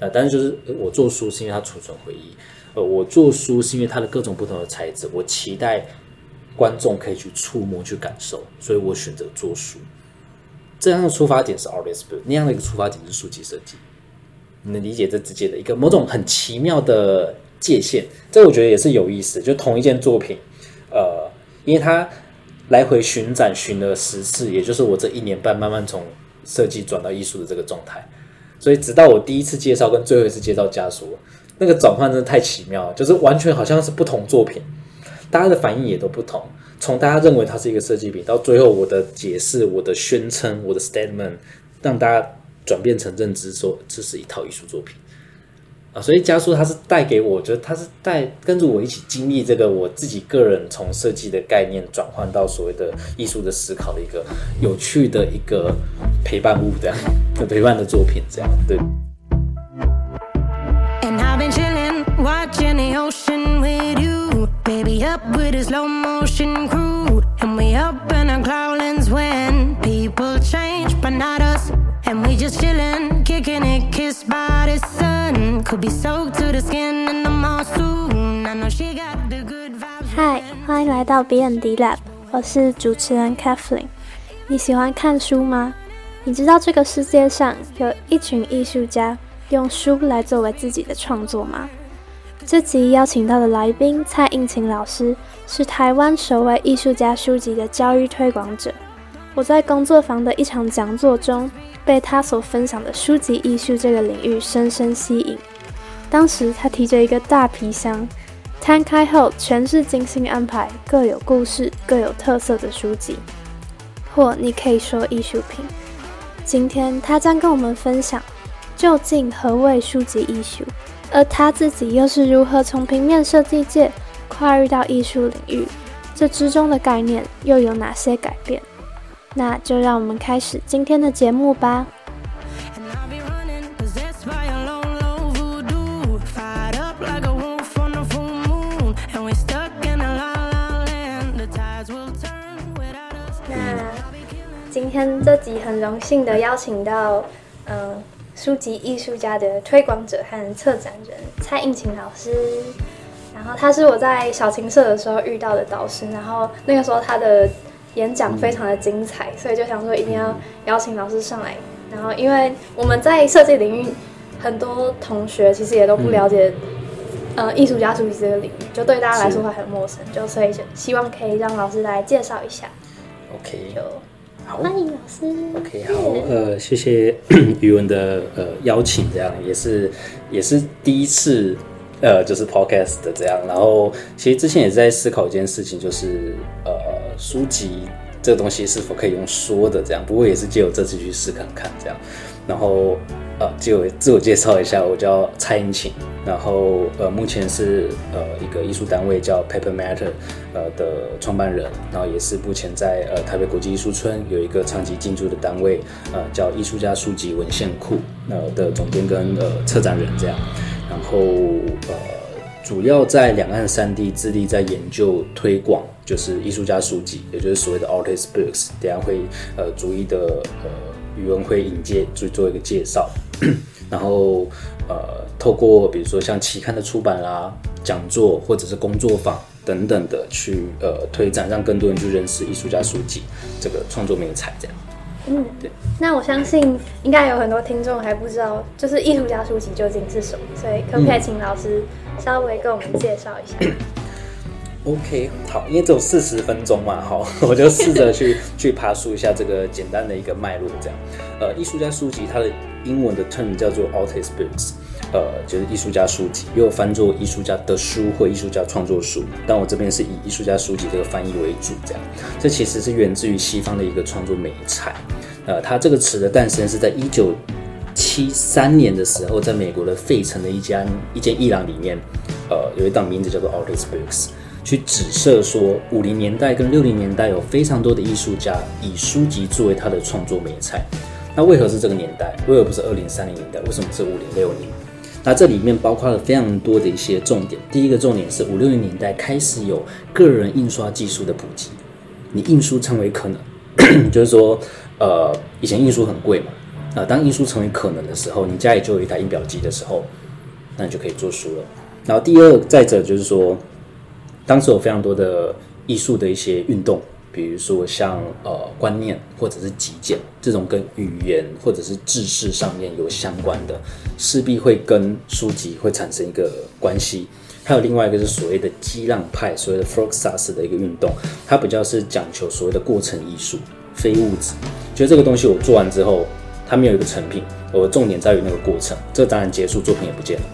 那但是就是我做书是因为它储存回忆，呃，我做书是因为它的各种不同的材质，我期待观众可以去触摸、去感受，所以我选择做书。这样的出发点是 artist book，那样的一个出发点是书籍设计。你能理解这之间的一个某种很奇妙的界限？这我觉得也是有意思。就同一件作品，呃，因为它来回巡展巡了十次，也就是我这一年半慢慢从设计转到艺术的这个状态。所以直到我第一次介绍跟最后一次介绍家属，那个转换真的太奇妙了，就是完全好像是不同作品，大家的反应也都不同。从大家认为它是一个设计品，到最后我的解释、我的宣称、我的 statement，让大家转变成认知说这是一套艺术作品啊。所以加速它是带给我，觉得它是带跟着我一起经历这个我自己个人从设计的概念转换到所谓的艺术的思考的一个有趣的一个陪伴物，这样陪伴的作品，这样对。And And we. And just chillin', kicking it, kissed by the sun. Could be soaked to the skin in the monsoon. I know she got the good vibes. 嗨，欢迎来到 BND Lab，我是主持人 Kathleen。你喜欢看书吗？你知道这个世界上有一群艺术家用书来作为自己的创作吗？这集邀请到的来宾蔡应勤老师是台湾首位艺术家书籍的教育推广者。我在工作坊的一场讲座中，被他所分享的书籍艺术这个领域深深吸引。当时他提着一个大皮箱，摊开后全是精心安排、各有故事、各有特色的书籍，或你可以说艺术品。今天他将跟我们分享，究竟何谓书籍艺术，而他自己又是如何从平面设计界跨入到艺术领域，这之中的概念又有哪些改变？那就让我们开始今天的节目吧。那今天这集很荣幸的邀请到，嗯，书籍艺术家的推广者和策展人蔡应勤老师。然后他是我在小琴社的时候遇到的导师，然后那个时候他的。演讲非常的精彩，所以就想说一定要邀请老师上来。然后因为我们在设计领域，很多同学其实也都不了解，呃，艺术家书籍这个领域，就对大家来说会很陌生，就所以就希望可以让老师来介绍一下。OK，就好。欢迎老师。OK，好，呃，谢谢余文的呃邀请，这样也是也是第一次呃就是 Podcast 的这样，然后其实之前也是在思考一件事情，就是呃书籍这东西是否可以用说的这样，不过也是借由这次去试看看这样，然后呃借我自我介绍一下，我叫蔡英琴，然后呃目前是呃一个艺术单位叫 Paper Matter 呃的创办人，然后也是目前在呃台北国际艺术村有一个长期进驻的单位，呃叫艺术家书籍文献库呃的总监跟呃策展人这样，然后呃主要在两岸三地致力在研究推广，就是艺术家书籍，也就是所谓的 artist books，等下会呃逐一的呃语文会引介做做一个介绍，然后呃透过比如说像期刊的出版啦、讲座或者是工作坊等等的去呃推展，让更多人去认识艺术家书籍这个创作美材这样。嗯，那我相信应该有很多听众还不知道，就是艺术家书籍究竟是什么，所以可不可以请老师稍微跟我们介绍一下？OK，好，因为只有四十分钟嘛，好，我就试着去 去爬梳一下这个简单的一个脉络，这样。呃，艺术家书籍它的英文的 term 叫做 artist books，呃，就是艺术家书籍，又有翻作艺术家的书或艺术家创作书，但我这边是以艺术家书籍这个翻译为主，这样。这其实是源自于西方的一个创作美材，呃，它这个词的诞生是在一九七三年的时候，在美国的费城的一家一间艺廊里面，呃，有一档名字叫做 Artist Books，去指涉说五零年代跟六零年代有非常多的艺术家以书籍作为他的创作美材。那为何是这个年代？为何不是二零三零年代？为什么是五零六零？那这里面包括了非常多的一些重点。第一个重点是五六零年代开始有个人印刷技术的普及，你印书成为可能，就是说，呃，以前印书很贵嘛，呃，当印书成为可能的时候，你家里就有一台印表机的时候，那你就可以做书了。然后第二，再者就是说，当时有非常多的艺术的一些运动，比如说像呃观念或者是极简这种跟语言或者是知识上面有相关的，势必会跟书籍会产生一个关系。还有另外一个是所谓的激浪派，所谓的 f l o x a s 的一个运动，它比较是讲求所谓的过程艺术，非物质。就这个东西我做完之后，它没有一个成品，我的重点在于那个过程。这当然结束，作品也不见了。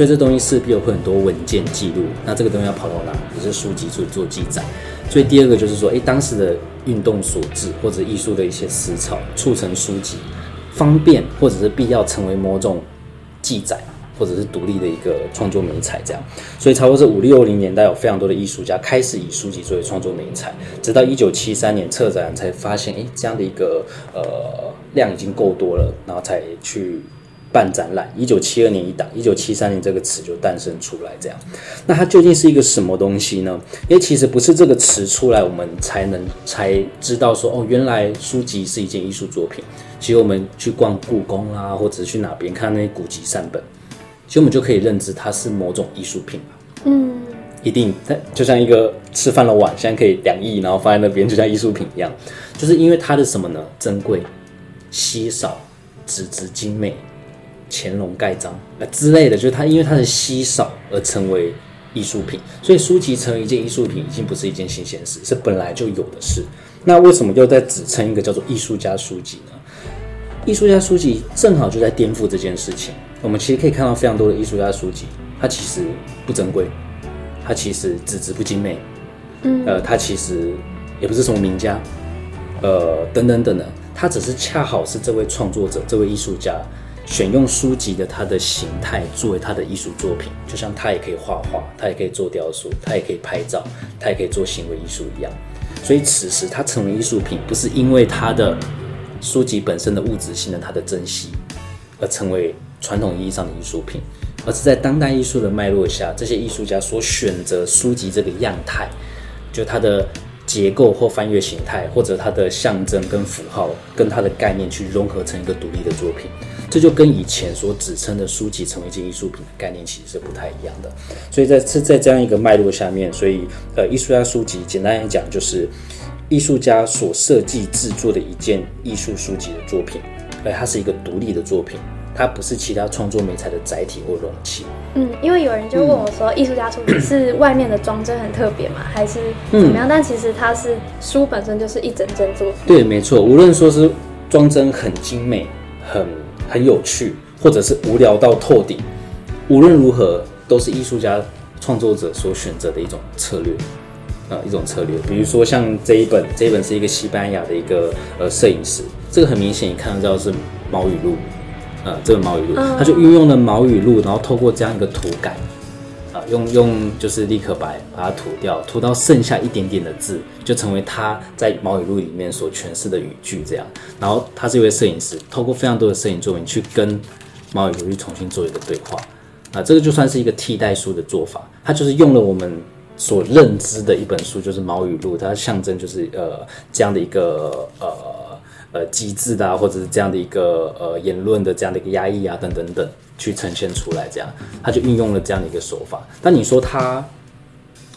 所以这东西势必有很多文件记录，那这个东西要跑到哪？也是书籍做做记载。所以第二个就是说，诶，当时的运动所致，或者艺术的一些思潮，促成书籍方便或者是必要成为某种记载。或者是独立的一个创作美材，这样，所以差不多是五六零年代，有非常多的艺术家开始以书籍作为创作美材，直到一九七三年策展才发现，哎，这样的一个呃量已经够多了，然后才去办展览。一九七二年一档，一九七三年这个词就诞生出来，这样。那它究竟是一个什么东西呢？因为其实不是这个词出来，我们才能才知道说，哦，原来书籍是一件艺术作品。其实我们去逛故宫啦，或者是去哪边看那些古籍善本。其实我们就可以认知它是某种艺术品嗯，一定，它就像一个吃饭的碗，现在可以两亿，然后放在那边，就像艺术品一样。就是因为它的什么呢？珍贵、稀少、纸质精美、乾隆盖章啊之类的，就是它因为它的稀少而成为艺术品。所以书籍成为一件艺术品，已经不是一件新鲜事，是本来就有的事。那为什么又在指称一个叫做艺术家书籍呢？艺术家书籍正好就在颠覆这件事情。我们其实可以看到非常多的艺术家书籍，它其实不珍贵，它其实纸质不精美，嗯，呃，它其实也不是什么名家，呃，等等等等，它只是恰好是这位创作者、这位艺术家选用书籍的它的形态作为他的艺术作品，就像他也可以画画，他也可以做雕塑，他也可以拍照，他也可以做行为艺术一样。所以此时它成为艺术品，不是因为它的书籍本身的物质性的它的珍惜而成为。传统意义上的艺术品，而是在当代艺术的脉络下，这些艺术家所选择书籍这个样态，就它的结构或翻阅形态，或者它的象征跟符号，跟它的概念去融合成一个独立的作品，这就跟以前所指称的书籍成为一件艺术品的概念其实是不太一样的。所以在是在这样一个脉络下面，所以呃，艺术家书籍简单来讲就是艺术家所设计制作的一件艺术书籍的作品，而它是一个独立的作品。它不是其他创作美材的载体或容器。嗯，因为有人就问我说，艺术家书是外面的装帧很特别吗？还是怎么样？但其实它是书本身就是一整整作品。对，没错。无论说是装帧很精美、很很有趣，或者是无聊到透顶，无论如何都是艺术家创作者所选择的一种策略呃，一种策略。比如说像这一本，这一本是一个西班牙的一个呃摄影师，这个很明显你看得到是毛语录。呃，这个毛语录，他就运用了毛语录，然后透过这样一个涂改，啊，用用就是立刻白把它涂掉，涂到剩下一点点的字，就成为他在毛语录里面所诠释的语句这样。然后他是一位摄影师，透过非常多的摄影作品去跟毛语录去重新做一个对话，啊，这个就算是一个替代书的做法，他就是用了我们所认知的一本书，就是毛语录，它象征就是呃这样的一个呃。呃，机制的啊，或者是这样的一个呃言论的这样的一个压抑啊，等等等，去呈现出来，这样他就运用了这样的一个手法。但你说他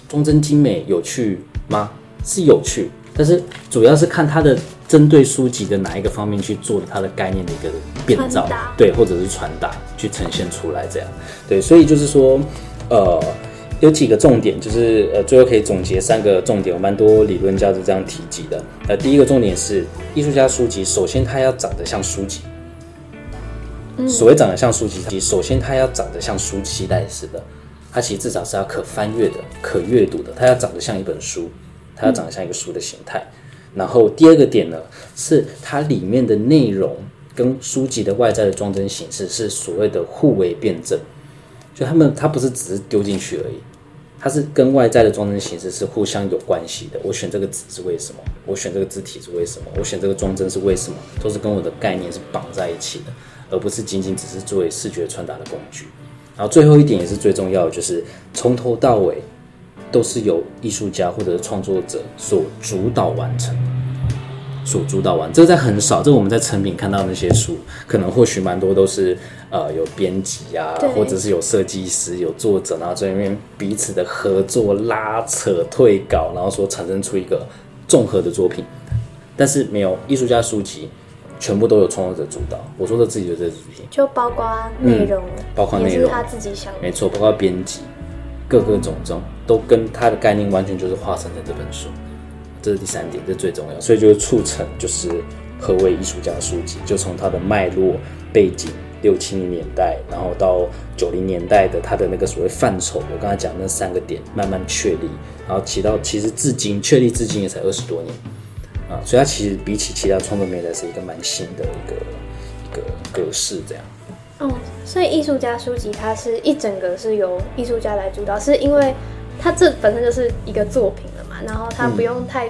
忠贞精美有趣吗？是有趣，但是主要是看他的针对书籍的哪一个方面去做的它的概念的一个变造，对，或者是传达去呈现出来，这样对，所以就是说，呃。有几个重点，就是呃，最后可以总结三个重点，有蛮多理论家是这样提及的。呃，第一个重点是艺术家书籍，首先它要长得像书籍。所谓长得像书籍，首先它要长得像书期待似的，它其实至少是要可翻阅的、可阅读的，它要长得像一本书，它要长得像一个书的形态。然后第二个点呢，是它里面的内容跟书籍的外在的装帧形式是所谓的互为辩证，就他们它不是只是丢进去而已。它是跟外在的装帧形式是互相有关系的。我选这个纸是为什么？我选这个字体是为什么？我选这个装帧是为什么？都是跟我的概念是绑在一起的，而不是仅仅只是作为视觉传达的工具。然后最后一点也是最重要的，就是从头到尾都是由艺术家或者创作者所主导完成。所主导完，这个在很少，这个我们在成品看到那些书，可能或许蛮多都是呃有编辑啊，或者是有设计师、有作者，然后在那边彼此的合作、拉扯、退稿，然后说产生出一个综合的作品。但是没有艺术家书籍，全部都有创作者主导。我说的自己的这个主题，就包括内容，嗯包括内容他自己想的。没错，包括编辑，各个种种都跟他的概念完全就是化成了这本书。这是第三点，这最重要，所以就是促成就是何为艺术家书籍，就从它的脉络背景，六七零年代，然后到九零年代的他的那个所谓范畴，我刚才讲那三个点慢慢确立，然后起到其实至今确立至今也才二十多年啊，所以它其实比起其他创作媒体是一个蛮新的一个一个格式这样。哦，所以艺术家书籍它是一整个是由艺术家来主导，是因为它这本身就是一个作品了嘛，然后他不用太，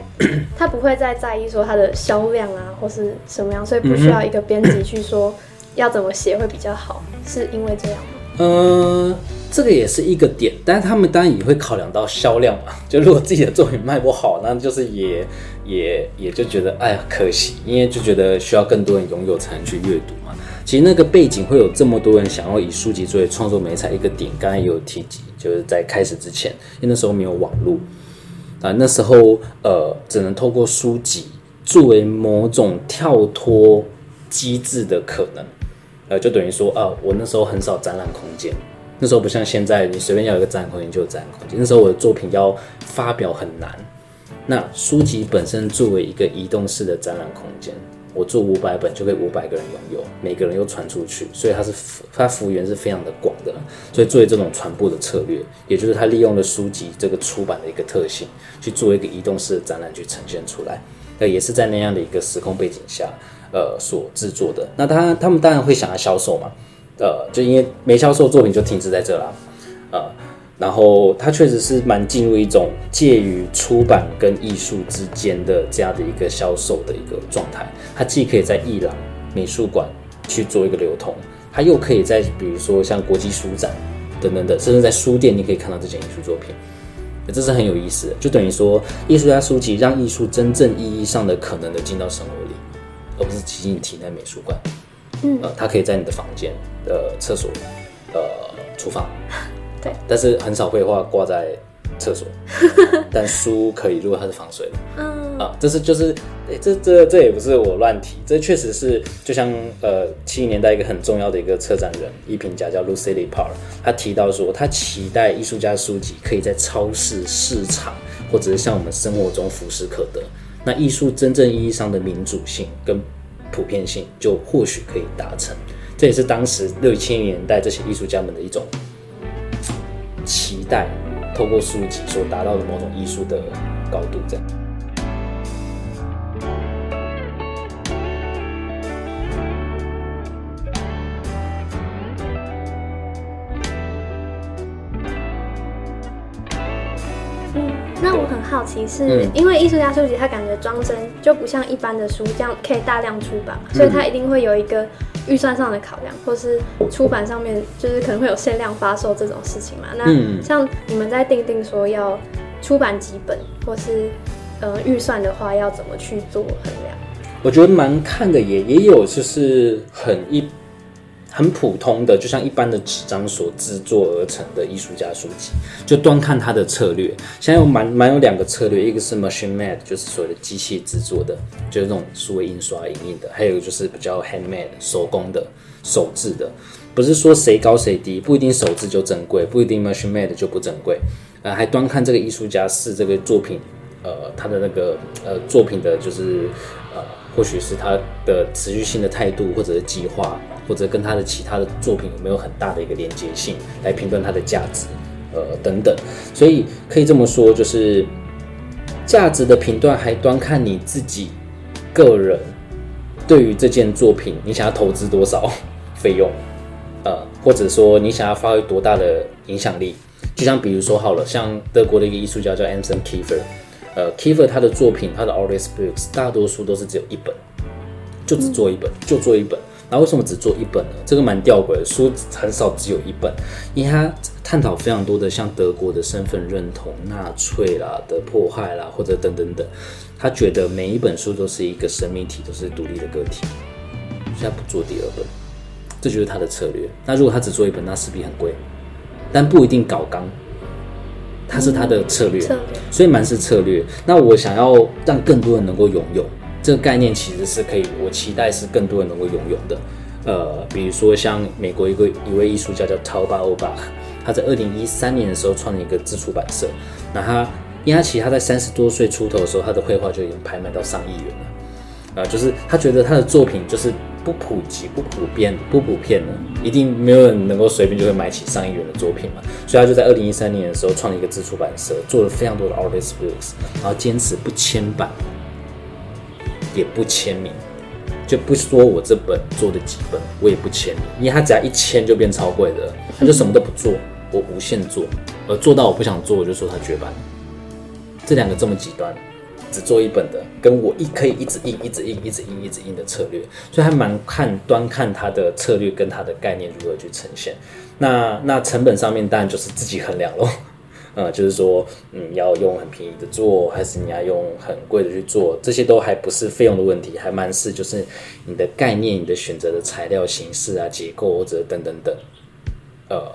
他不会再在意说它的销量啊或是什么样，所以不需要一个编辑去说要怎么写会比较好，是因为这样吗？呃，这个也是一个点，但是他们当然也会考量到销量嘛。就如果自己的作品卖不好，那就是也也也就觉得哎呀可惜，因为就觉得需要更多人拥有才能去阅读嘛。其实那个背景会有这么多人想要以书籍作为创作媒材，一个点刚才也有提及，就是在开始之前，因为那时候没有网络啊，那时候呃只能透过书籍作为某种跳脱机制的可能。呃，就等于说啊，我那时候很少展览空间，那时候不像现在，你随便要一个展览空间就有展览空间。那时候我的作品要发表很难，那书籍本身作为一个移动式的展览空间，我做五百本就可以五百个人拥有，每个人又传出去，所以它是它幅员是非常的广的。所以作为这种传播的策略，也就是它利用了书籍这个出版的一个特性，去做一个移动式的展览去呈现出来。那也是在那样的一个时空背景下。呃，所制作的，那他他们当然会想要销售嘛，呃，就因为没销售，作品就停滞在这啦，然后它确实是蛮进入一种介于出版跟艺术之间的这样的一个销售的一个状态，它既可以在艺廊、美术馆去做一个流通，它又可以在比如说像国际书展等等等，甚至在书店你可以看到这件艺术作品，这是很有意思的，就等于说艺术家书籍让艺术真正意义上的可能的进到生活里。而不是挤进体内美术馆，嗯，呃，它可以在你的房间、呃，厕所、呃，厨房，对，但是很少会画挂在厕所，但书可以，如果它是防水的，嗯，啊，这是就是，诶这这这也不是我乱提，这确实是就像呃七零年代一个很重要的一个策展人、艺评家叫 Lucille Parr，他提到说，他期待艺术家书籍可以在超市、市场或者是像我们生活中浮士可得。那艺术真正意义上的民主性跟普遍性，就或许可以达成。这也是当时六七零年代这些艺术家们的一种期待，透过书籍所达到的某种艺术的高度，这样。那我很好奇是，因为艺术家书籍他感觉装帧就不像一般的书这样可以大量出版，所以他一定会有一个预算上的考量，或是出版上面就是可能会有限量发售这种事情嘛。那像你们在定定说要出版几本，或是呃预算的话，要怎么去做衡量？我觉得蛮看的也也有就是很一。很普通的，就像一般的纸张所制作而成的艺术家书籍，就端看它的策略。现在有蛮蛮有两个策略，一个是 machine made，就是所谓的机器制作的，就是那种数位印刷影印的；还有就是比较 handmade 手工的、手制的。不是说谁高谁低，不一定手制就珍贵，不一定 machine made 就不珍贵。呃，还端看这个艺术家是这个作品，呃，他的那个呃作品的，就是呃，或许是他的持续性的态度，或者是计划。或者跟他的其他的作品有没有很大的一个连接性，来评断它的价值，呃等等，所以可以这么说，就是价值的评断还端看你自己个人对于这件作品，你想要投资多少费用，呃，或者说你想要发挥多大的影响力，就像比如说好了，像德国的一个艺术家叫 Anson Kiefer，呃，Kiefer 他的作品，他的 Artist Books 大多数都是只有一本，就只做一本，就做一本。那为什么只做一本呢？这个蛮吊诡的，书很少只有一本，因为它探讨非常多的像德国的身份认同、纳粹啦的迫害啦，或者等等等。他觉得每一本书都是一个生命体，都是独立的个体，所以他不做第二本，这就是他的策略。那如果他只做一本，那势必很贵，但不一定搞纲，它是他的策略，策略所以蛮是策略。那我想要让更多人能够拥有这个概念，其实是可以，我期待是更多人能够拥有的。呃，比如说像美国一个一位艺术家叫 t a l b a o b a 他在二零一三年的时候创立一个自出版社，那他因为他其实他在三十多岁出头的时候，他的绘画就已经拍卖到上亿元了。啊、就是他觉得他的作品就是不普及、不普遍、不普遍的，一定没有人能够随便就会买起上亿元的作品嘛。所以他就在二零一三年的时候创立一个自出版社，做了非常多的 artist books，然后坚持不签版，也不签名，就不说我这本做的几本，我也不签名，因为他只要一签就变超贵的，他就什么都不做，我无限做，而做到我不想做，我就说他绝版。这两个这么极端，只做一本的，跟我一可以一直印、一直印、一直印、一直印的策略，所以还蛮看端看他的策略跟他的概念如何去呈现。那那成本上面当然就是自己衡量咯。呃，就是说，嗯，要用很便宜的做，还是你要用很贵的去做，这些都还不是费用的问题，还蛮是就是你的概念、你的选择的材料、形式啊、结构或者等等等，呃，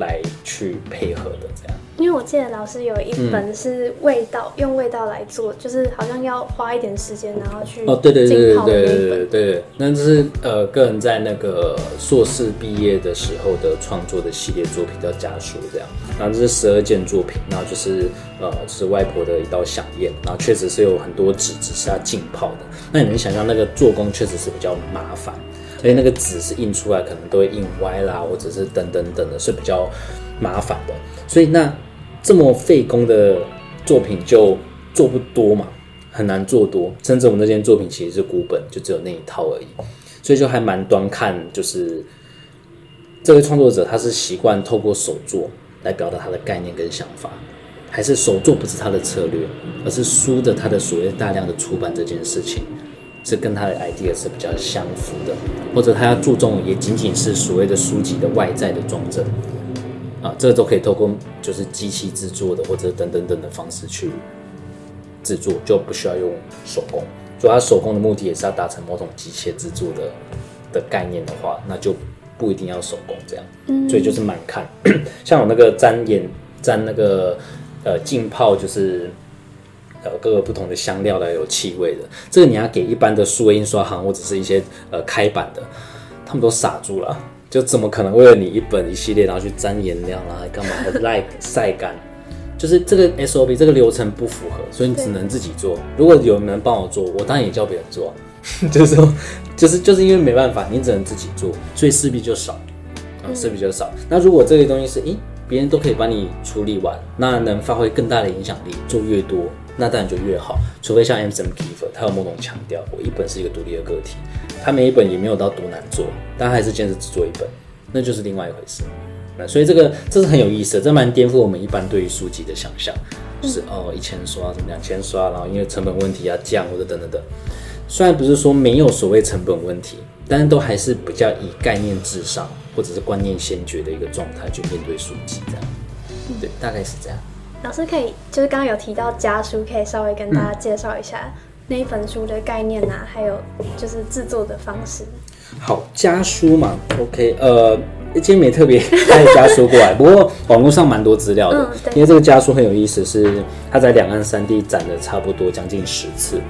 来去配合的这样。因为我记得老师有一本是味道，用味道来做，就是好像要花一点时间，然后去哦，对对对对对。对对，那这是呃个人在那个硕士毕业的时候的创作的系列作品叫家书这样，然后这是十二件作品，然后就是呃就是外婆的一道响宴，然后确实是有很多纸只是要浸泡的，那你能想象那个做工确实是比较麻烦，而且那个纸是印出来可能都会印歪啦，或者是等等等的，是比较麻烦的，所以那这么费工的作品就做不多嘛，很难做多，甚至我们那件作品其实是孤本，就只有那一套而已，所以就还蛮端看，就是这位创作者他是习惯透过手作来表达他的概念跟想法，还是手作不是他的策略，而是书的他的所谓大量的出版这件事情。是跟他的 idea 是比较相符的，或者他要注重也仅仅是所谓的书籍的外在的装帧，啊，这个都可以透过就是机器制作的或者等等等的方式去制作，就不需要用手工。所以它手工的目的也是要达成某种机械制作的的概念的话，那就不一定要手工这样。所以就是蛮看，像我那个沾盐沾那个呃浸泡，就是呃各个不同的香料来有气味的，这个你要给一般的数位印刷行或者是一些呃开版的，他们都傻住了。就怎么可能为了你一本一系列，然后去沾颜料啦，还干嘛还晒 晒干？就是这个 SOP 这个流程不符合，所以你只能自己做。如果有人帮我做，我当然也叫别人做啊。就是说，就是就是因为没办法，你只能自己做，所以势必就少啊，势必就少。那如果这个东西是，诶，别人都可以帮你处理完，那能发挥更大的影响力，做越多，那当然就越好。除非像 M. S. M. Kiefer，他有某种强调，我一本是一个独立的个体，他每一本也没有到多难做，但还是坚持只做一本，那就是另外一回事。那所以这个这是很有意思的，这蛮颠覆我们一般对于书籍的想象，就是哦一千刷什么两千刷，然后因为成本问题啊降或者等等等。虽然不是说没有所谓成本问题，但是都还是比较以概念至上或者是观念先决的一个状态去面对书籍这样。对，大概是这样。老师可以就是刚刚有提到家书，可以稍微跟大家介绍一下那一本书的概念啊，还有就是制作的方式。好，家书嘛，OK，呃，今天没特别带家书过来，不过网络上蛮多资料的，嗯因为这个家书很有意思，是它在两岸三地展了差不多将近十次，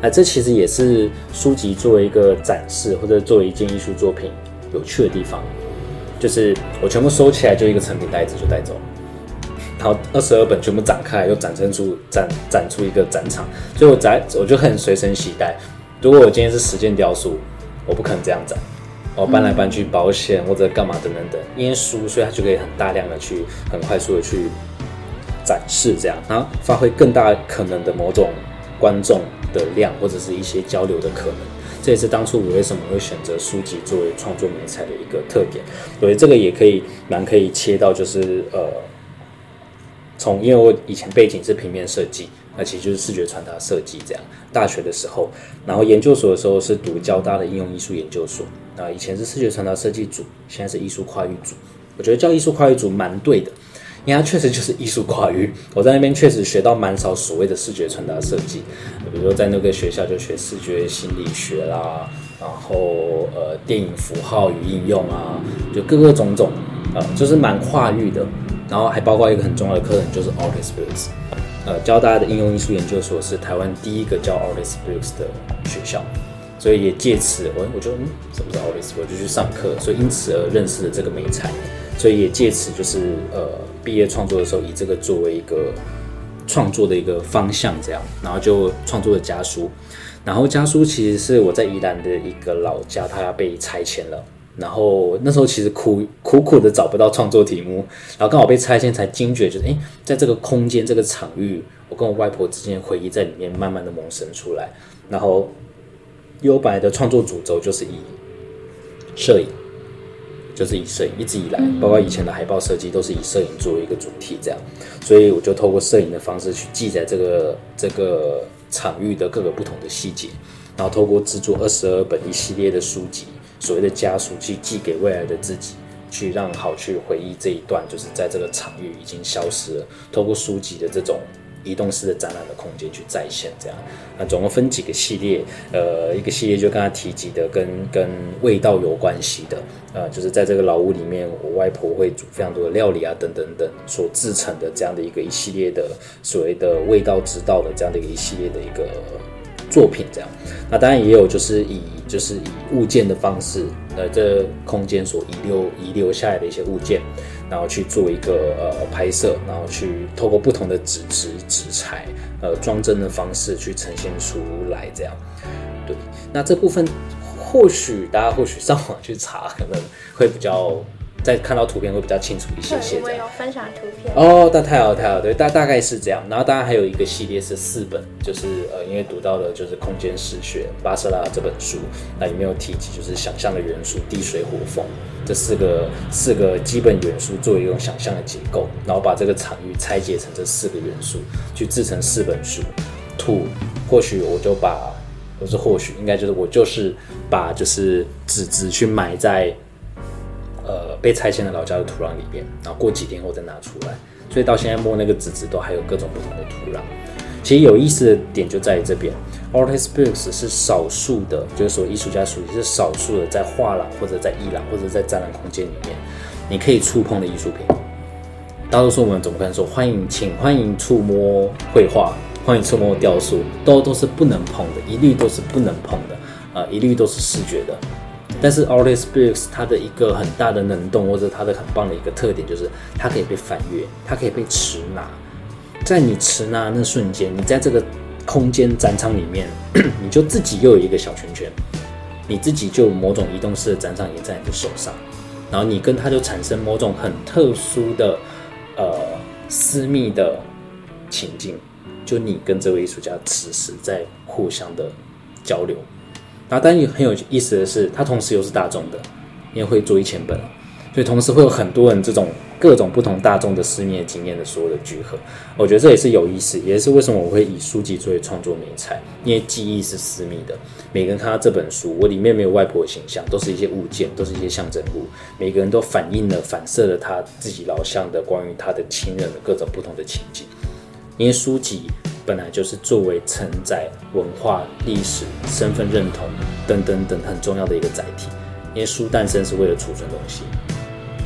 啊、这其实也是书籍作为一个展示或者作为一件艺术作品有趣的地方，就是我全部收起来就一个成品袋子就带走了。然后二十二本全部展开，又展现出展展出一个展场，所以我在我就很随身携带。如果我今天是实践雕塑，我不可能这样展，我搬来搬去保险或者干嘛等等等，因为书，所以它就可以很大量的去很快速的去展示这样，然后发挥更大可能的某种观众的量或者是一些交流的可能。这也是当初我为什么会选择书籍作为创作美材的一个特点。我觉得这个也可以蛮可以切到就是呃，从因为我以前背景是平面设计，那其实就是视觉传达设计这样。大学的时候，然后研究所的时候是读交大的应用艺术研究所，啊，以前是视觉传达设计组，现在是艺术跨域组。我觉得叫艺术跨域组蛮对的，因为它确实就是艺术跨域。我在那边确实学到蛮少所谓的视觉传达设计，比如说在那个学校就学视觉心理学啦，然后呃电影符号与应用啊，就各个种种，呃，就是蛮跨域的。然后还包括一个很重要的课程，就是 Artist，呃，教大家的应用艺术研究所是台湾第一个教 Artist 的学校。所以也借此，我我就嗯，什么是 Artis，我就去上课，所以因此而认识了这个美才。所以也借此就是呃，毕业创作的时候以这个作为一个创作的一个方向，这样，然后就创作了家书。然后家书其实是我在宜兰的一个老家，它要被拆迁了。然后那时候其实苦苦苦的找不到创作题目，然后刚好被拆迁，才惊觉就是哎，在这个空间这个场域，我跟我外婆之间的回忆在里面慢慢的萌生出来，然后。优白的创作主轴就是以摄影，就是以摄影一直以来，包括以前的海报设计都是以摄影作为一个主题，这样，所以我就透过摄影的方式去记载这个这个场域的各个不同的细节，然后透过制作二十二本一系列的书籍，所谓的家书，去寄给未来的自己，去让好去回忆这一段，就是在这个场域已经消失了，透过书籍的这种。移动式的展览的空间去再现，这样，那总共分几个系列，呃，一个系列就刚才提及的，跟跟味道有关系的，呃，就是在这个老屋里面，我外婆会煮非常多的料理啊，等等等，所制成的这样的一个一系列的所谓的味道之道的这样的一个一系列的一个作品，这样，那当然也有就是以就是以物件的方式，呃，这空间所遗留遗留下来的一些物件。然后去做一个呃拍摄，然后去透过不同的纸质、纸材、呃装帧的方式去呈现出来，这样。对，那这部分或许大家或许上网去查，可能会比较。再看到图片会比较清楚一些些。我有分享图片哦，那太好太好，对，大大概是这样。然后当然还有一个系列是四本，就是呃，因为读到了就是空间史学巴塞拉这本书，那里面有提及就是想象的元素地水火风这四个四个基本元素作为一种想象的结构，然后把这个场域拆解成这四个元素，去制成四本书。土，或许我就把，不是或许，应该就是我就是把就是纸质去埋在。呃，被拆迁的老家的土壤里边，然后过几天后再拿出来，所以到现在摸那个纸质都还有各种不同的土壤。其实有意思的点就在于这边，Artist Books 是少数的，就是说艺术家属于是少数的，在画廊或者在艺廊或者在展览空间里面，你可以触碰的艺术品。大多数我们怎么看说欢迎，请欢迎触摸绘画，欢迎触摸雕塑，都都是不能碰的，一律都是不能碰的，啊，一律都是视觉的。但是 Artist Books 它的一个很大的能动，或者它的很棒的一个特点，就是它可以被翻阅，它可以被持拿。在你持拿那瞬间，你在这个空间展场里面，你就自己又有一个小圈圈，你自己就某种移动式的展场也在你的手上，然后你跟它就产生某种很特殊的呃私密的情境，就你跟这位艺术家此时在互相的交流。啊，但也很有意思的是，它同时又是大众的，因为会做一千本，所以同时会有很多人这种各种不同大众的私密经验的所有的聚合。我觉得这也是有意思，也是为什么我会以书籍作为创作美材，因为记忆是私密的。每个人看到这本书，我里面没有外婆的形象，都是一些物件，都是一些象征物。每个人都反映了、反射了他自己老乡的关于他的亲人的各种不同的情景，因为书籍。本来就是作为承载文化、历史、身份认同等等等很重要的一个载体，因为书诞生是为了储存东西，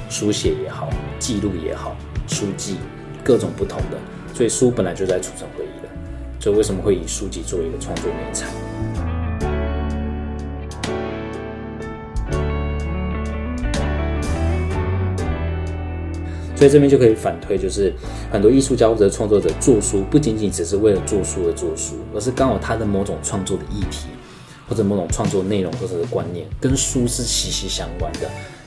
书写也好，记录也好，书籍各种不同的，所以书本来就在储存回忆的，所以为什么会以书籍作为一个创作美材？所以这边就可以反推，就是很多艺术家或者创作者做书，不仅仅只是为了做书而做书，而是刚好他的某种创作的议题，或者某种创作内容或者是观念，跟书是息息相关的。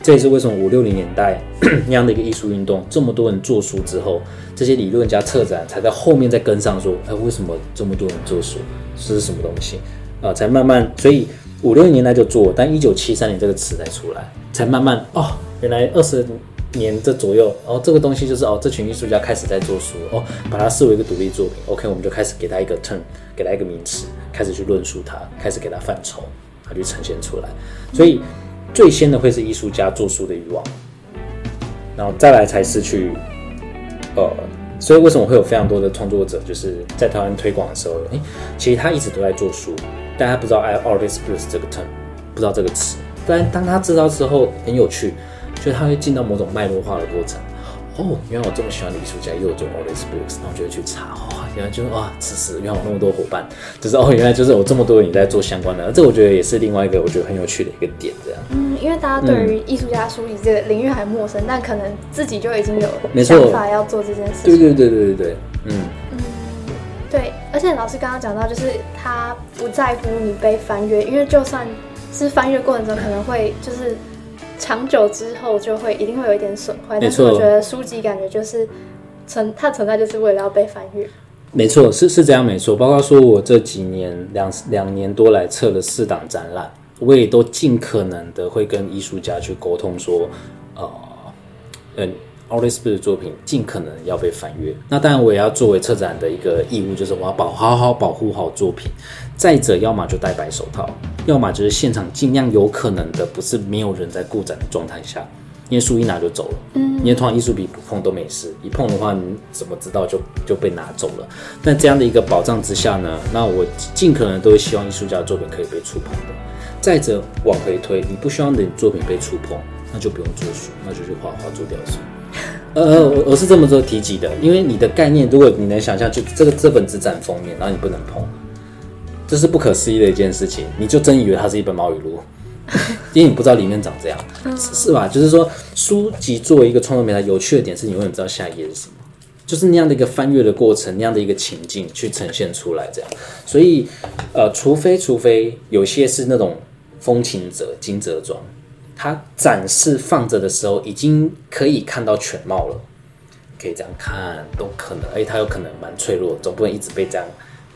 这也是为什么五六零年代 那样的一个艺术运动，这么多人做书之后，这些理论家策展才在后面再跟上说，哎，为什么这么多人做书？这是什么东西？啊，才慢慢，所以五六零年代就做，但一九七三年这个词才出来，才慢慢哦，原来二十。年这左右，然后这个东西就是哦，这群艺术家开始在做书哦，把它视为一个独立作品。OK，我们就开始给他一个 term，给他一个名词，开始去论述它，开始给他范畴，它就呈现出来。所以最先的会是艺术家做书的欲望，然后再来才是去呃，所以为什么会有非常多的创作者，就是在台湾推广的时候，诶，其实他一直都在做书，但他不知道 I artist blues 这个 term，不知道这个词。但当他知道之后，很有趣，就是他会进到某种脉络化的过程。哦，原来我这么喜欢的艺术家又有做 artist blues，然后就会去查，哇，原来就是哇，此时原来有那么多伙伴，就是哦，原来就是有这么多人在做相关的，这我觉得也是另外一个我觉得很有趣的一个点，这样。嗯，因为大家对于艺术家书籍这个领域还陌生，但可能自己就已经有没错想法要做这件事情。对对对对对对，嗯。嗯，对，而且老师刚刚讲到，就是他不在乎你被翻阅，因为就算是翻阅过程中可能会就是长久之后就会一定会有一点损坏，但是我觉得书籍感觉就是存它存在就是为了要被翻阅。没错，是是这样没错。包括说我这几年两两年多来测了四档展览，我也都尽可能的会跟艺术家去沟通说，呃，嗯 a r t i s t 的作品尽可能要被翻阅。那当然，我也要作为策展的一个义务，就是我要保好好保护好作品。再者，要么就戴白手套，要么就是现场尽量有可能的，不是没有人在顾展的状态下，因为书一拿就走了。嗯，因为通常艺术笔不碰都没事，一碰的话，你怎么知道就就被拿走了？那这样的一个保障之下呢，那我尽可能都会希望艺术家的作品可以被触碰的。再者，往回推，你不希望你的作品被触碰，那就不用做书，那就去画画做雕塑。呃，我我是这么做提及的，因为你的概念，如果你能想象，就这个这本纸展封面，然后你不能碰，这是不可思议的一件事情，你就真以为它是一本毛语录，因为你不知道里面长这样，是是吧？就是说，书籍作为一个创作平台，有趣的点是你永远不知道下一页是什么，就是那样的一个翻阅的过程，那样的一个情境去呈现出来，这样。所以，呃，除非除非有些是那种风情者、金泽装，它展示放着的时候，已经可以看到全貌了。可以这样看，都可能，而且它有可能蛮脆弱，总不能一直被这样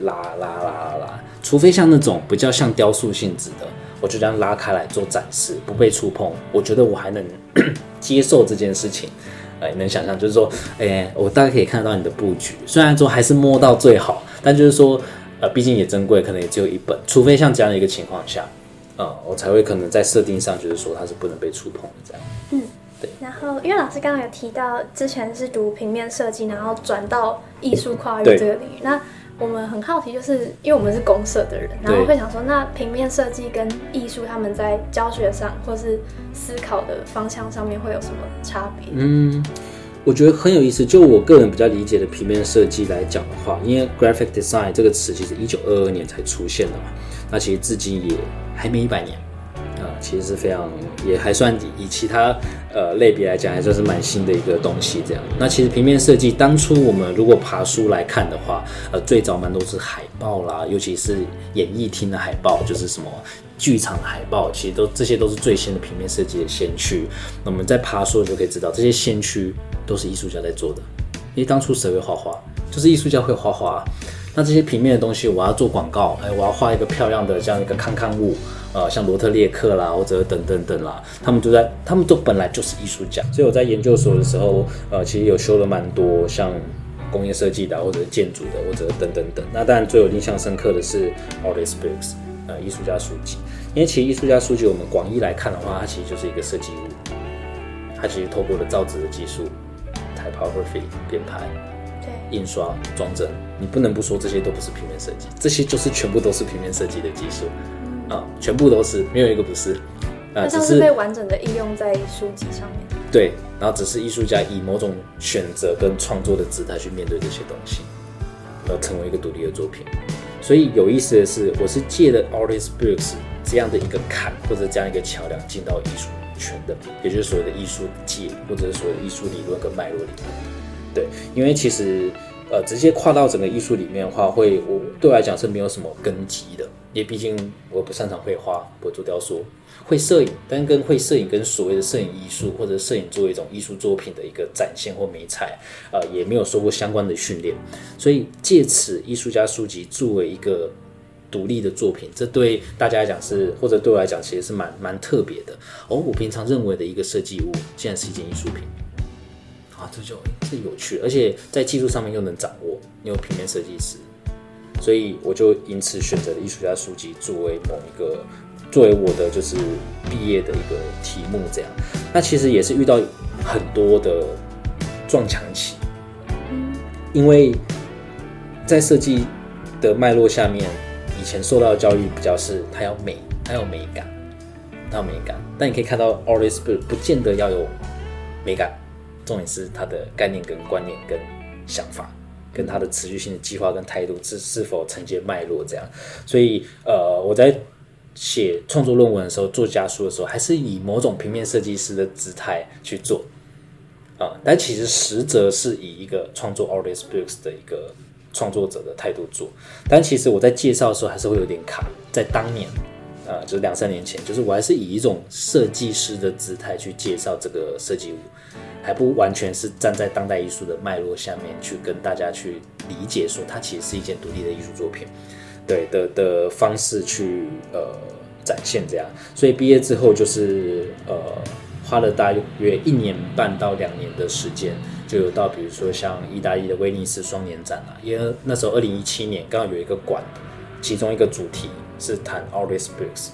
拉拉拉拉拉，除非像那种比较像雕塑性质的，我就这样拉开来做展示，不被触碰，我觉得我还能 接受这件事情。哎，能想象就是说，哎，我大概可以看得到你的布局，虽然说还是摸到最好，但就是说，呃，毕竟也珍贵，可能也只有一本，除非像这样的一个情况下，呃，我才会可能在设定上就是说它是不能被触碰的这样。嗯，对然后，因为老师刚刚有提到，之前是读平面设计，然后转到艺术跨越这个领域。那我们很好奇，就是因为我们是公社的人，然后会想说，那平面设计跟艺术他们在教学上或是思考的方向上面会有什么差别？嗯，我觉得很有意思。就我个人比较理解的平面设计来讲的话，因为 graphic design 这个词其实一九二二年才出现的嘛，那其实至今也还没一百年。啊、其实是非常，也还算以其他呃类别来讲，还算是蛮新的一个东西。这样，那其实平面设计当初我们如果爬书来看的话，呃，最早蛮多是海报啦，尤其是演艺厅的海报，就是什么剧场海报，其实都这些都是最新的平面设计的先驱。那我们在爬书就可以知道，这些先驱都是艺术家在做的。因为当初谁会画画，就是艺术家会画画。那这些平面的东西，我要做广告，哎，我要画一个漂亮的这样一个康康物，呃，像罗特列克啦，或者等等等啦，他们都在，他们都本来就是艺术家。所以我在研究所的时候，呃，其实有修了蛮多像工业设计的，或者建筑的，或者等等等。那当然最有印象深刻的是 artist books，呃，艺术家书籍。因为其实艺术家书籍，我们广义来看的话，它其实就是一个设计物，它其实透过了造纸的技术，typography 编排。对，印刷、装帧，你不能不说这些都不是平面设计，这些就是全部都是平面设计的技术啊、全部都是，没有一个不是啊、只是被完整的应用在书籍上面。对，然后只是艺术家以某种选择跟创作的姿态去面对这些东西，而成为一个独立的作品。所以有意思的是，我是借了 Artist Books 这样的一个坎或者这样一个桥梁进到艺术圈的，也就是所谓的艺术界或者是所谓的艺术理论跟脉络里面。对，因为其实呃，直接跨到整个艺术里面的话，会我对我来讲是没有什么根基的，因为毕竟我不擅长绘画，不会做雕塑，会摄影，但跟会摄影跟所谓的摄影艺术或者摄影作为一种艺术作品的一个展现或美彩，呃，也没有受过相关的训练，所以借此艺术家书籍作为一个。独立的作品，这对大家来讲是，或者对我来讲，其实是蛮蛮特别的。哦，我平常认为的一个设计物，竟然是一件艺术品。啊，这就这有趣，而且在技术上面又能掌握，你有平面设计师，所以我就因此选择了艺术家书籍作为某一个作为我的就是毕业的一个题目，这样。那其实也是遇到很多的撞墙期，因为在设计的脉络下面，以前受到的教育比较是它要美，它要美感，它要美感。但你可以看到 artist 不见得要有美感，重点是它的概念跟观念跟想法，跟他的持续性的计划跟态度是是否承接脉络这样。所以呃，我在写创作论文的时候，做家书的时候，还是以某种平面设计师的姿态去做啊、但其实实则是以一个创作 artist books 的一个创作者的态度做。但其实我在介绍的时候还是会有点卡，在当年，呃，就是两三年前，就是我还是以一种设计师的姿态去介绍这个设计，还不完全是站在当代艺术的脉络下面去跟大家去理解说它其实是一件独立的艺术作品。对的的方式去呃展现这样，所以毕业之后就是呃花了大约一年半到两年的时间，就有到比如说像意大利的威尼斯双年展啊，因为那时候二零一七年刚好有一个馆，其中一个主题是谈 artist books。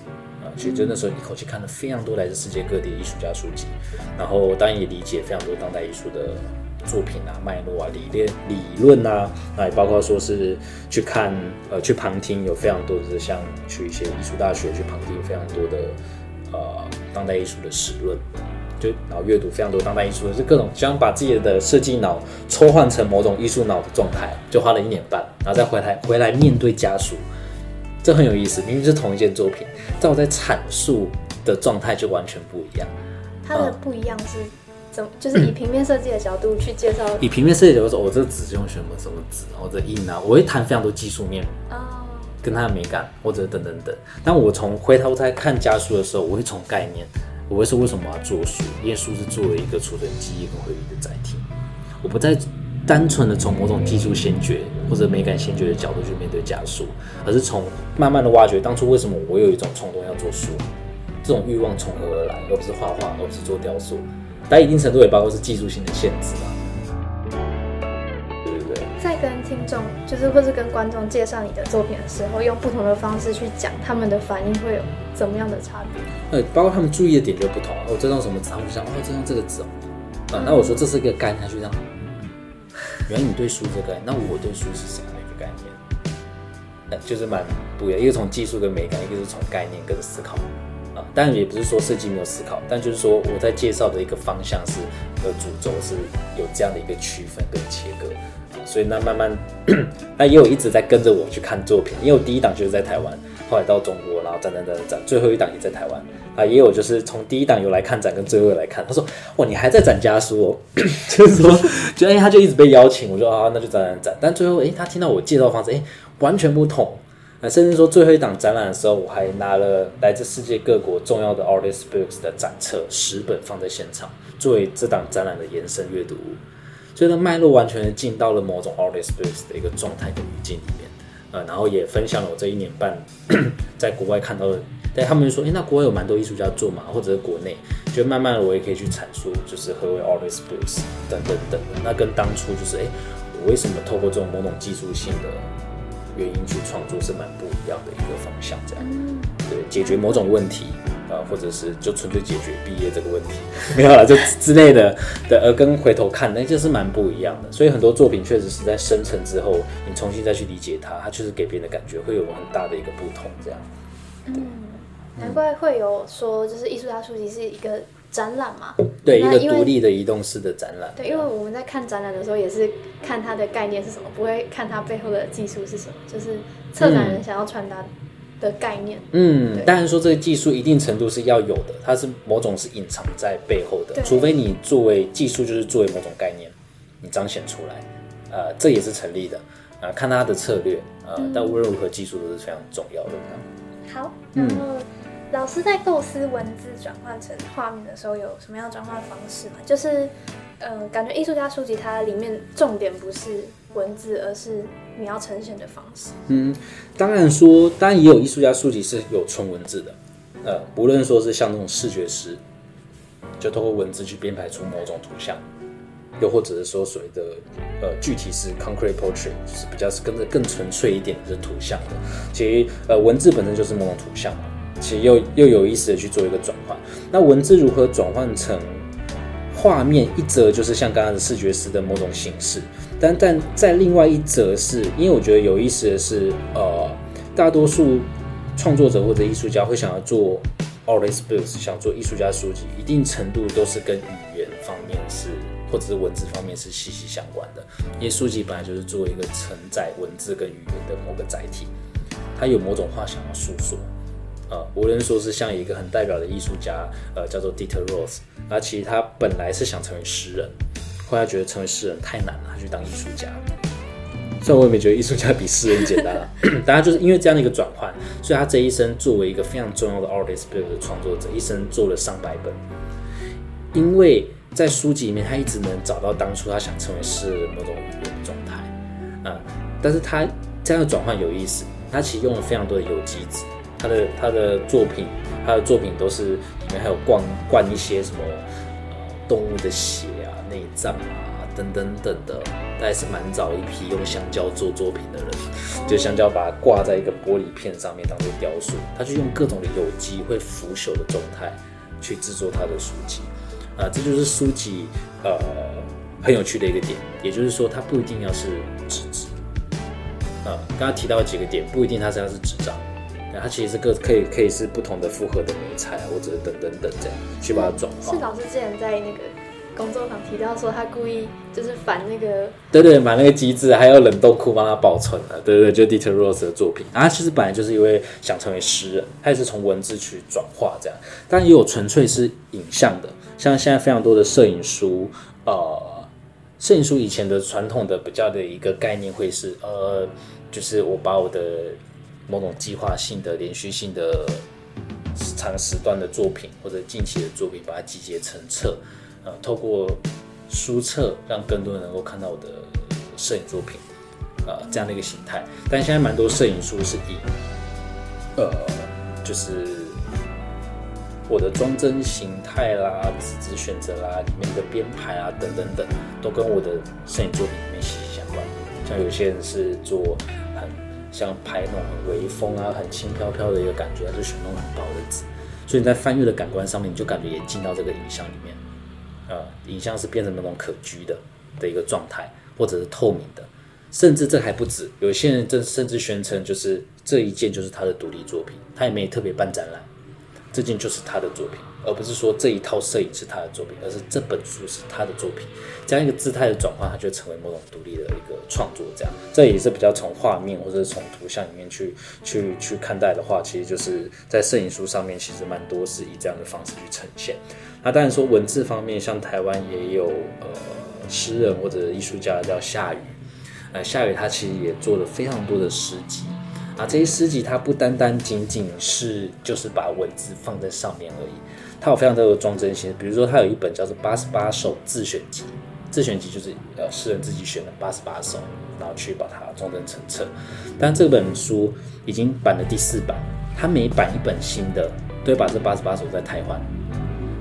其实就那时候一口气看了非常多来自世界各地的艺术家书籍，然后当然也理解非常多当代艺术的作品啊、脉络啊、理念、理论啊，那也包括说是去看呃去旁听，有非常多的像去一些艺术大学去旁听非常多的呃当代艺术的史论，就然后阅读非常多当代艺术的，就各种想把自己的设计脑抽换成某种艺术脑的状态，就花了一年半，然后再回来回来面对家属，这很有意思，明明是同一件作品，但我在阐述的状态就完全不一样。它的不一样是怎么？就是以平面设计的角度去介绍以平面设计角度说，我、这个纸是用什么什么纸，然后这印啊，我会谈非常多技术面哦，跟它的美感，或者等等等。但我从回头再看家书的时候，我会从概念，我会说为什么我要做书，因为书是作为一个储存记忆跟回忆的载体，我不再单纯的从某种技术先决或者美感先决的角度去面对家书，而是从慢慢的挖掘当初为什么我有一种冲动要做书，这种欲望从何而来，而不是画画，而不是做雕塑。但一定程度也包括是技术性的限制嘛，对不对？在跟听众就是或是跟观众介绍你的作品的时候，用不同的方式去讲，他们的反应会有怎么样的差别？呃，包括他们注意的点就不同。哦，这用什么字？他们就想，哦，这用这个字哦。啊，那我说这是一个概念，他就这样。原来你对书这个概念，那我对书是什么样的一个概念？呃，就是蛮不一样，一个从技术跟美感，一个是从概念跟思考。啊，当然也不是说设计没有思考，但就是说我在介绍的一个方向是，呃，主轴是有这样的一个区分跟切割。所以那慢慢，那也有一直在跟着我去看作品，因为我第一档就是在台湾，后来到中国，然后展展展展展，最后一档也在台湾啊，也有就是从第一档有来看展，跟最后来看，他说哇你还在展家书哦，就是说，就哎他就一直被邀请，我说啊那就展展展，但最后哎他听到我介绍方式，哎完全不同。啊，甚至说最后一档展览的时候，我还拿了来自世界各国重要的 artist books 的展册十本放在现场，作为这档展览的延伸阅读物。所以呢，脉络完全进到了某种 artist books 的一个状态跟语境里面。呃，然后也分享了我这一年半 在国外看到的，但他们就说，诶，那国外有蛮多艺术家做嘛，或者是国内，就慢慢的我也可以去阐述，就是何为 artist books 等等等的。那跟当初就是，哎，我为什么透过这种某种技术性的原因去创作是蛮不一样的一个方向，这样，对，解决某种问题。啊，或者是就纯粹解决毕业这个问题，没有了，就之类的的，而，跟回头看，那就是蛮不一样的。所以很多作品确实是在生成之后，你重新再去理解它，它确实给别人的感觉会有很大的一个不同。这样，难怪会有说，就是艺术家书籍是一个展览嘛。对，一个独立的移动式的展览。对，因为我们在看展览的时候，也是看它的概念是什么，不会看它背后的技术是什么，就是策展人想要传达的概念。嗯，当然说这个技术一定程度是要有的，它是某种是隐藏在背后的，除非你作为技术就是作为某种概念，你彰显出来，呃，这也是成立的。啊、看他的策略，呃，嗯但无论如何，技术都是非常重要的。好，嗯然后老师在构思文字转换成画面的时候，有什么样转换方式吗？就是，嗯、感觉艺术家书籍它里面重点不是文字，而是你要呈现的方式。嗯，当然说，当然也有艺术家书籍是有纯文字的，呃，无论说是像那种视觉师，就通过文字去编排出某种图像，又或者是说所谓的呃具体是 concrete portrait，就是比较是跟着更纯粹一点的是图像的。其实呃文字本身就是某种图像嘛，其实又又有意思的去做一个转换。那文字如何转换成画面一则就是像刚刚的视觉师的某种形式，但但在另外一则是，因为我觉得有意思的是，呃，大多数创作者或者艺术家会想要做 artist books，想做艺术家书籍，一定程度都是跟语言方面是或者是文字方面是息息相关的，因为书籍本来就是作为一个承载文字跟语言的某个载体，它有某种话想要诉说。呃，无论说是像一个很代表的艺术家，呃，叫做 Dieter Rose，那其实他本来是想成为诗人，后来觉得成为诗人太难了，他去当艺术家。虽然我也没觉得艺术家比诗人简单啊，大家就是因为这样的一个转换，所以他这一生作为一个非常重要的 artist book 的创作者，一生做了上百本。因为在书籍里面，他一直能找到当初他想成为诗人的某种状态，啊，但是他这样的转换有意思，他其实用了非常多的有机质。他的他的作品，他的作品都是里面还有灌灌一些什么呃动物的血啊、内脏啊等等等的，大概是蛮早一批用香蕉做作品的人，就香蕉把它挂在一个玻璃片上面当做雕塑，他就用各种的有机会腐朽的状态去制作他的书籍，啊，这就是书籍呃很有趣的一个点，也就是说它不一定要是纸质，啊，刚刚提到几个点，不一定它是要是纸张。它其实是各可以可以是不同的复合的美材，或者等等等这样去把它转化。是老师之前在那个工作坊提到说，他故意就是反那个，对对，把那个机制，还有冷冻库帮他保存了。对对，就 Dieter Rose 的作品。然后其实本来就是因为想成为诗人，他也是从文字去转化这样，但也有纯粹是影像的，像现在非常多的摄影书，呃，摄影书以前的传统的比较的一个概念会是，呃，就是我把我的。某种计划性的、连续性的长时段的作品，或者近期的作品，把它集结成册，呃，透过书册让更多人能够看到我的摄影作品，呃，这样的一个形态。但现在蛮多摄影书是以，呃，就是我的装帧形态啦、纸质选择啦、里面的编排啊等等等，都跟我的摄影作品里面息息相关。像有些人是做。像拍那种微风啊，很轻飘飘的一个感觉，还是选那种很薄的纸，所以你在翻阅的感官上面，你就感觉也进到这个影像里面，呃，影像是变成那种可居的的一个状态，或者是透明的，甚至这还不止，有些人这甚至宣称就是这一件就是他的独立作品，他也没特别办展览，这件就是他的作品。而不是说这一套摄影是他的作品，而是这本书是他的作品。这样一个姿态的转换，它就成为某种独立的一个创作。这样，这也是比较从画面或者从图像里面去去去看待的话，其实就是在摄影书上面，其实蛮多是以这样的方式去呈现。那当然说文字方面，像台湾也有呃诗人或者艺术家叫夏雨，呃夏雨他其实也做了非常多的诗集。啊，这些诗集它不单单仅仅是就是把文字放在上面而已。他有非常多的装帧性，比如说他有一本叫做《八十八首自选集》，自选集就是呃诗人自己选的八十八首，然后去把它装帧成册。但这本书已经版了第四版，他每版一本新的，都会把这八十八首再汰换。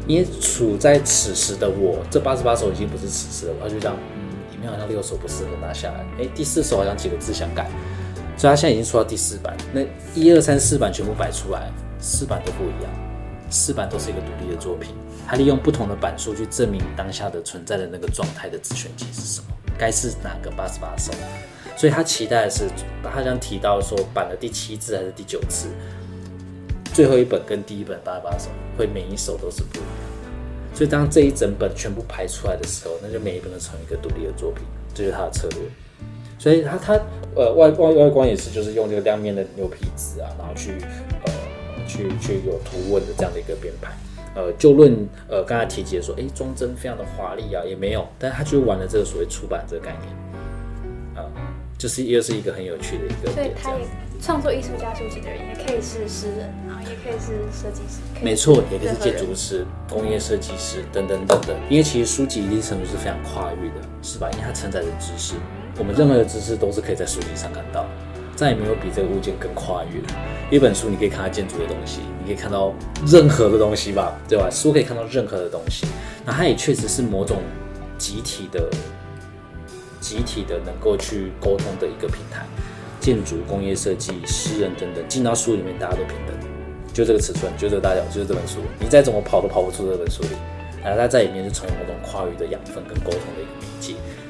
因为处在此时的我，这八十八首已经不是此时的我，他就这样，嗯，里面好像六首不适合拿下来，哎，第四首好像几个字想改，所以他现在已经出到第四版，那一二三四版全部摆出来，四版都不一样。四版都是一个独立的作品，他利用不同的版数去证明当下的存在的那个状态的自选集是什么，该是哪个八十八首。所以他期待的是，他将提到说版的第七次还是第九次，最后一本跟第一本八十八首会每一首都是不一样。所以当这一整本全部排出来的时候，那就每一本都成一个独立的作品，这就是他的策略。所以他他呃外外外观也是就是用这个亮面的牛皮纸啊，然后去。去去有图文的这样的一个编排，呃，就论呃刚才提及的说，哎，装帧非常的华丽啊，也没有，但他就玩了这个所谓出版这个概念，啊，就是又是一个很有趣的一个。所以他也创作艺术家书籍的人，也可以是诗人，然后也可以是设计师。没错，也可以是建筑师、工业设计师等等等等。因为其实书籍一定程度是非常跨域的，是吧？因为它承载的知识，我们任何的知识都是可以在书籍上看到。再也没有比这个物件更跨越了。一本书，你可以看到建筑的东西，你可以看到任何的东西吧，对吧？书可以看到任何的东西，那它也确实是某种集体的、集体的能够去沟通的一个平台。建筑、工业设计、诗人等等，进到书里面，大家都平等，就这个尺寸，就这个大小，就是这本书，你再怎么跑都跑不出这本书里。然后它在里面是成为某种跨域的养分跟沟通的一个。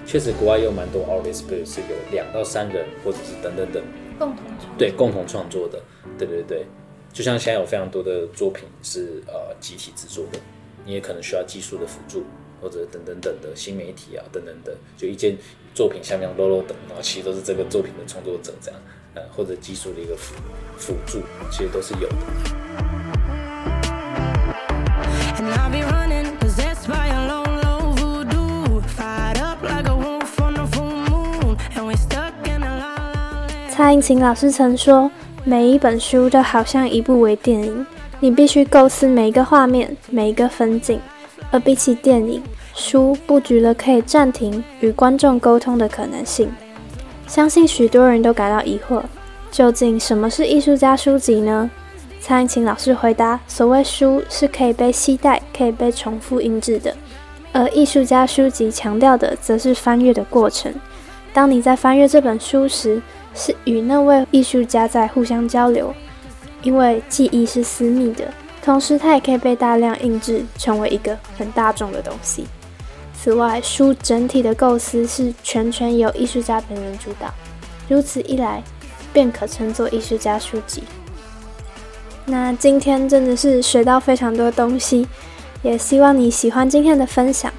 确实，国外有蛮多 artist，是有两到三人，或者是等等等，共同创对共同创作的，对对对。就像现在有非常多的作品是呃集体制作的，你也可能需要技术的辅助，或者等等等的新媒体啊等等等，就一件作品下面 low low 等，然后其实都是这个作品的创作者这样，呃或者技术的一个辅辅助，其实都是有的。蔡英琴老师曾说，每一本书都好像一部微电影，你必须构思每一个画面、每一个分镜。而比起电影，书布局了可以暂停与观众沟通的可能性。相信许多人都感到疑惑，究竟什么是艺术家书籍呢？蔡英琴老师回答：所谓书是可以被携带、可以被重复印制的，而艺术家书籍强调的则是翻阅的过程。当你在翻阅这本书时，是与那位艺术家在互相交流，因为记忆是私密的，同时它也可以被大量印制，成为一个很大众的东西。此外，书整体的构思是全权由艺术家本人主导，如此一来，便可称作艺术家书籍。那今天真的是学到非常多东西，也希望你喜欢今天的分享。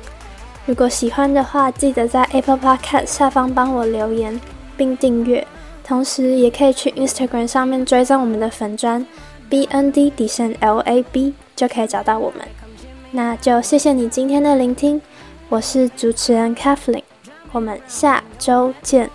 如果喜欢的话，记得在 Apple Podcast 下方帮我留言并订阅，同时也可以去 Instagram 上面追踪我们的粉砖 B N D 底线 L A B，就可以找到我们。那就谢谢你今天的聆听，我是主持人 Kathleen，我们下周见。